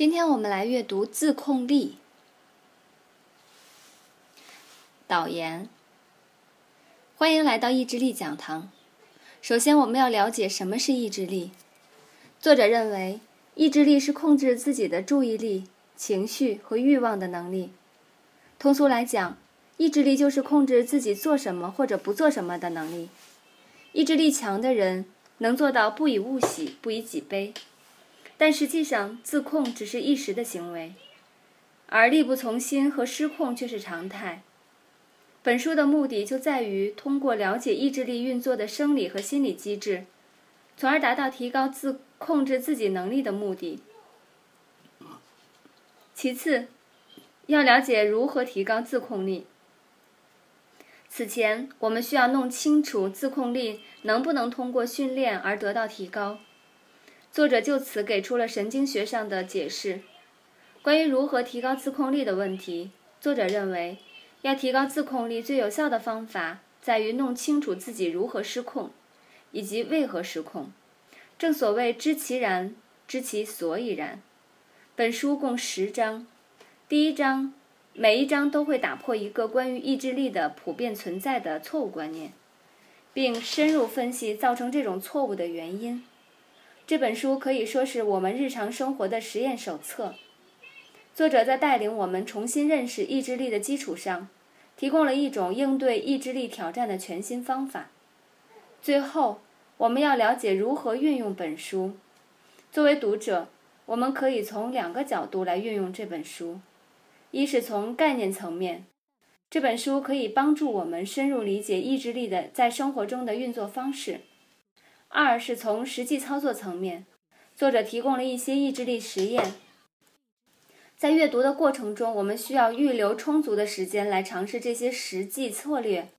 今天我们来阅读自控力。导言：欢迎来到意志力讲堂。首先，我们要了解什么是意志力。作者认为，意志力是控制自己的注意力、情绪和欲望的能力。通俗来讲，意志力就是控制自己做什么或者不做什么的能力。意志力强的人能做到不以物喜，不以己悲。但实际上，自控只是一时的行为，而力不从心和失控却是常态。本书的目的就在于通过了解意志力运作的生理和心理机制，从而达到提高自控制自己能力的目的。其次，要了解如何提高自控力。此前，我们需要弄清楚自控力能不能通过训练而得到提高。作者就此给出了神经学上的解释。关于如何提高自控力的问题，作者认为，要提高自控力最有效的方法在于弄清楚自己如何失控，以及为何失控。正所谓知其然，知其所以然。本书共十章，第一章每一章都会打破一个关于意志力的普遍存在的错误观念，并深入分析造成这种错误的原因。这本书可以说是我们日常生活的实验手册。作者在带领我们重新认识意志力的基础上，提供了一种应对意志力挑战的全新方法。最后，我们要了解如何运用本书。作为读者，我们可以从两个角度来运用这本书：一是从概念层面，这本书可以帮助我们深入理解意志力的在生活中的运作方式。二是从实际操作层面，作者提供了一些意志力实验。在阅读的过程中，我们需要预留充足的时间来尝试这些实际策略，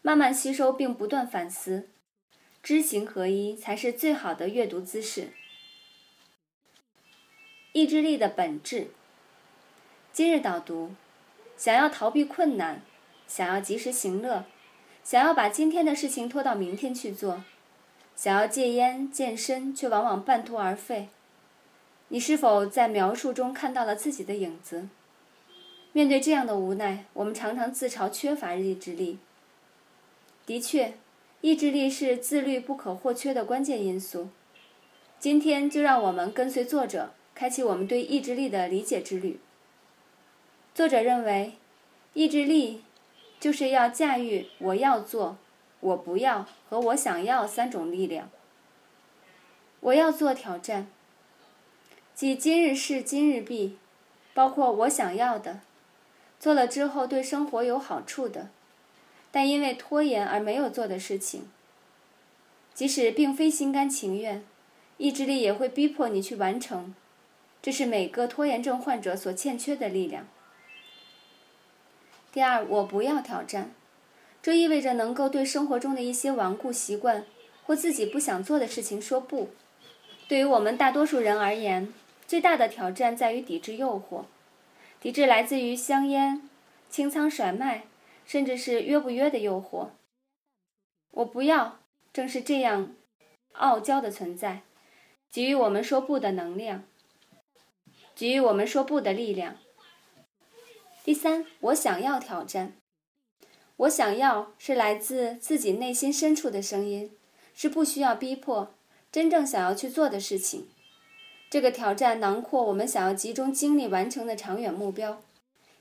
慢慢吸收并不断反思，知行合一才是最好的阅读姿势。意志力的本质。今日导读：想要逃避困难，想要及时行乐，想要把今天的事情拖到明天去做。想要戒烟、健身，却往往半途而废。你是否在描述中看到了自己的影子？面对这样的无奈，我们常常自嘲缺乏意志力。的确，意志力是自律不可或缺的关键因素。今天就让我们跟随作者，开启我们对意志力的理解之旅。作者认为，意志力就是要驾驭“我要做”。我不要和我想要三种力量。我要做挑战，即今日事今日毕，包括我想要的，做了之后对生活有好处的，但因为拖延而没有做的事情。即使并非心甘情愿，意志力也会逼迫你去完成。这是每个拖延症患者所欠缺的力量。第二，我不要挑战。这意味着能够对生活中的一些顽固习惯或自己不想做的事情说不。对于我们大多数人而言，最大的挑战在于抵制诱惑。抵制来自于香烟、清仓甩卖，甚至是约不约的诱惑。我不要，正是这样傲娇的存在，给予我们说不的能量，给予我们说不的力量。第三，我想要挑战。我想要是来自自己内心深处的声音，是不需要逼迫，真正想要去做的事情。这个挑战囊括我们想要集中精力完成的长远目标，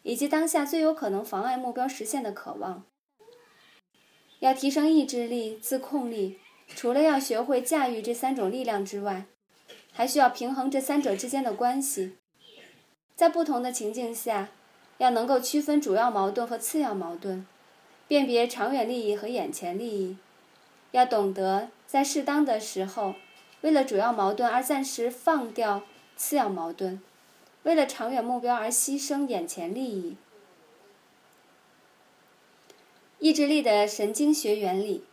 以及当下最有可能妨碍目标实现的渴望。要提升意志力、自控力，除了要学会驾驭这三种力量之外，还需要平衡这三者之间的关系。在不同的情境下，要能够区分主要矛盾和次要矛盾。辨别长远利益和眼前利益，要懂得在适当的时候，为了主要矛盾而暂时放掉次要矛盾，为了长远目标而牺牲眼前利益。意志力的神经学原理。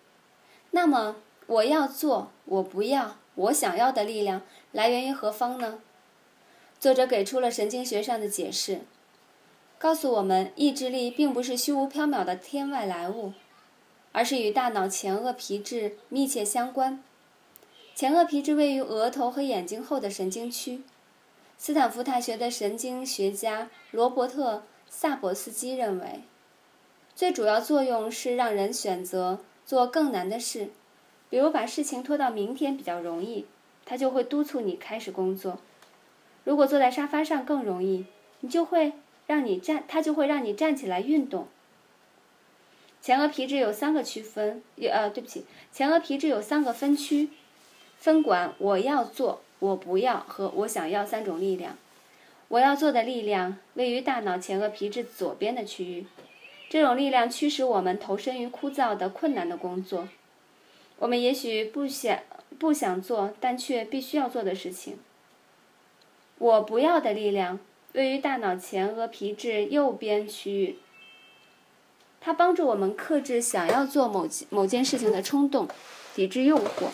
那么，我要做，我不要，我想要的力量来源于何方呢？作者给出了神经学上的解释。告诉我们，意志力并不是虚无缥缈的天外来物，而是与大脑前额皮质密切相关。前额皮质位于额头和眼睛后的神经区，斯坦福大学的神经学家罗伯特·萨博斯基认为，最主要作用是让人选择做更难的事，比如把事情拖到明天比较容易，他就会督促你开始工作；如果坐在沙发上更容易，你就会让你站，他就会让你站起来运动。前额皮质有三个区分，呃，对不起，前额皮质有三个分区，分管我要做、我不要和我想要三种力量。我要做的力量位于大脑前额皮质左边的区域，这种力量驱使我们投身于枯燥的、困难的工作。我们也许不想不想做，但却必须要做的事情。我不要的力量位于大脑前额皮质右边区域。它帮助我们克制想要做某某件事情的冲动，抵制诱惑。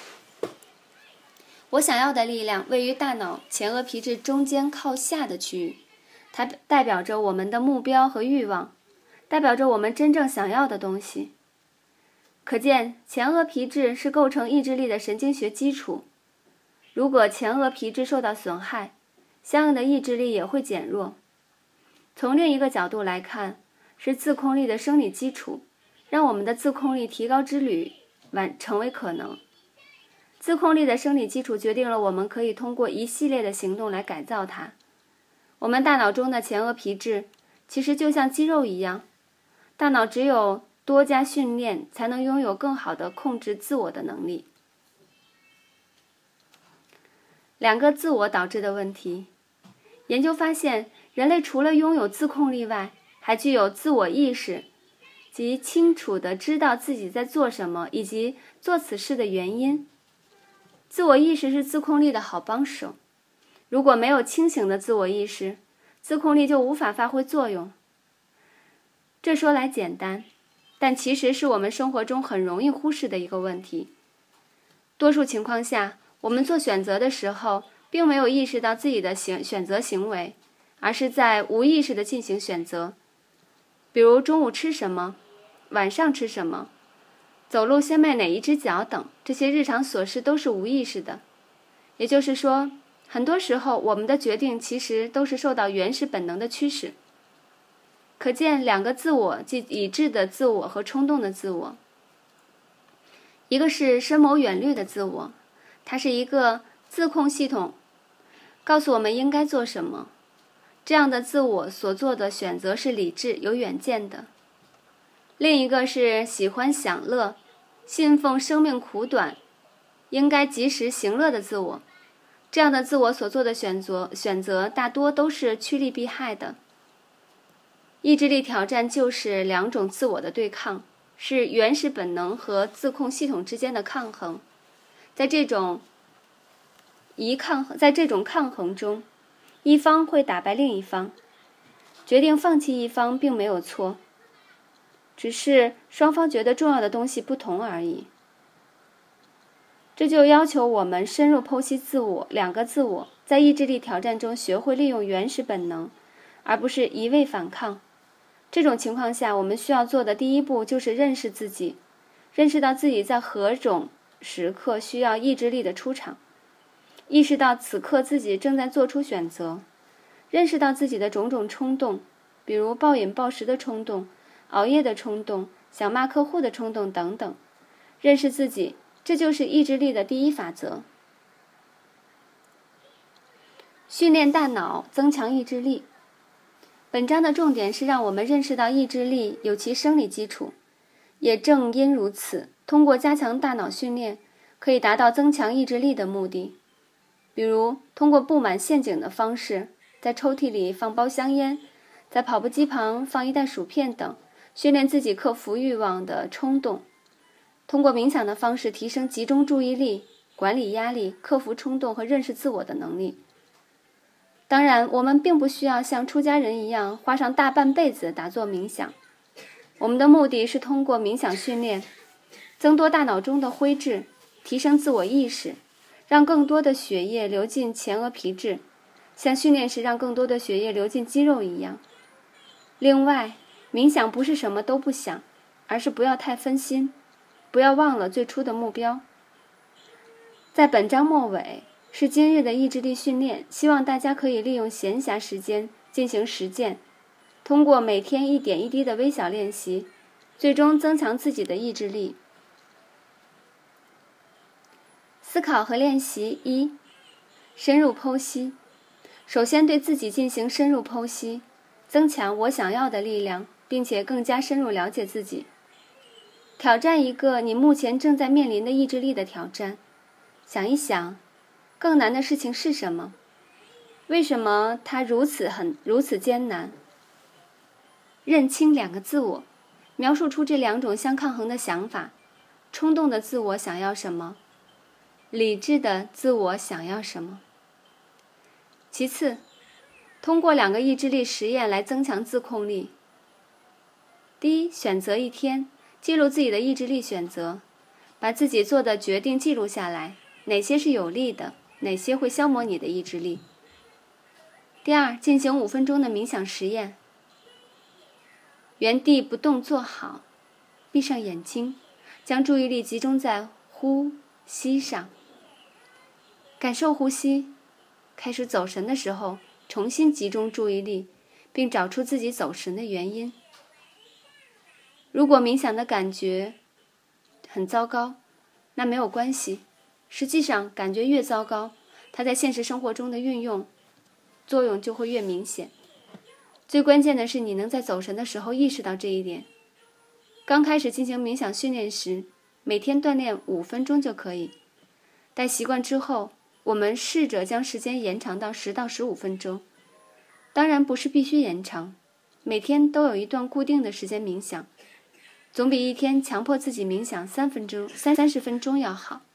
我想要的力量位于大脑前额皮质中间靠下的区域，它代表着我们的目标和欲望，代表着我们真正想要的东西。可见，前额皮质是构成意志力的神经学基础。如果前额皮质受到损害，相应的意志力也会减弱。从另一个角度来看，是自控力的生理基础，让我们的自控力提高之旅完成为可能。自控力的生理基础决定了我们可以通过一系列的行动来改造它。我们大脑中的前额皮质其实就像肌肉一样，大脑只有多加训练，才能拥有更好的控制自我的能力。两个自我导致的问题，研究发现，人类除了拥有自控力外，还具有自我意识，即清楚地知道自己在做什么以及做此事的原因。自我意识是自控力的好帮手。如果没有清醒的自我意识，自控力就无法发挥作用。这说来简单，但其实是我们生活中很容易忽视的一个问题。多数情况下，我们做选择的时候，并没有意识到自己的行选择行为，而是在无意识地进行选择。比如中午吃什么，晚上吃什么，走路先迈哪一只脚等，这些日常琐事都是无意识的。也就是说，很多时候我们的决定其实都是受到原始本能的驱使。可见，两个自我，即已知的自我和冲动的自我。一个是深谋远虑的自我，它是一个自控系统，告诉我们应该做什么。这样的自我所做的选择是理智、有远见的。另一个是喜欢享乐、信奉生命苦短、应该及时行乐的自我。这样的自我所做的选择选择大多都是趋利避害的。意志力挑战就是两种自我的对抗，是原始本能和自控系统之间的抗衡。在这种一抗，在这种抗衡中。一方会打败另一方，决定放弃一方并没有错，只是双方觉得重要的东西不同而已。这就要求我们深入剖析自我，两个自我在意志力挑战中学会利用原始本能，而不是一味反抗。这种情况下，我们需要做的第一步就是认识自己，认识到自己在何种时刻需要意志力的出场。意识到此刻自己正在做出选择，认识到自己的种种冲动，比如暴饮暴食的冲动、熬夜的冲动、想骂客户的冲动等等。认识自己，这就是意志力的第一法则。训练大脑，增强意志力。本章的重点是让我们认识到意志力有其生理基础，也正因如此，通过加强大脑训练，可以达到增强意志力的目的。比如，通过布满陷阱的方式，在抽屉里放包香烟，在跑步机旁放一袋薯片等，训练自己克服欲望的冲动；通过冥想的方式提升集中注意力、管理压力、克服冲动和认识自我的能力。当然，我们并不需要像出家人一样花上大半辈子打坐冥想。我们的目的是通过冥想训练，增多大脑中的灰质，提升自我意识。让更多的血液流进前额皮质，像训练时让更多的血液流进肌肉一样。另外，冥想不是什么都不想，而是不要太分心，不要忘了最初的目标。在本章末尾，是今日的意志力训练，希望大家可以利用闲暇时间进行实践，通过每天一点一滴的微小练习，最终增强自己的意志力。思考和练习一：深入剖析。首先对自己进行深入剖析，增强我想要的力量，并且更加深入了解自己。挑战一个你目前正在面临的意志力的挑战，想一想，更难的事情是什么？为什么它如此很如此艰难？认清两个自我，描述出这两种相抗衡的想法：冲动的自我想要什么？理智的自我想要什么？其次，通过两个意志力实验来增强自控力。第一，选择一天，记录自己的意志力选择，把自己做的决定记录下来，哪些是有利的，哪些会消磨你的意志力。第二，进行五分钟的冥想实验，原地不动坐好，闭上眼睛，将注意力集中在呼吸上，感受呼吸。开始走神的时候，重新集中注意力，并找出自己走神的原因。如果冥想的感觉很糟糕，那没有关系。实际上，感觉越糟糕，它在现实生活中的运用作用就会越明显。最关键的是，你能在走神的时候意识到这一点。刚开始进行冥想训练时，每天锻炼五分钟就可以。待习惯之后，我们试着将时间延长到十到十五分钟，当然不是必须延长，每天都有一段固定的时间冥想，总比一天强迫自己冥想三分钟、三三十分钟要好。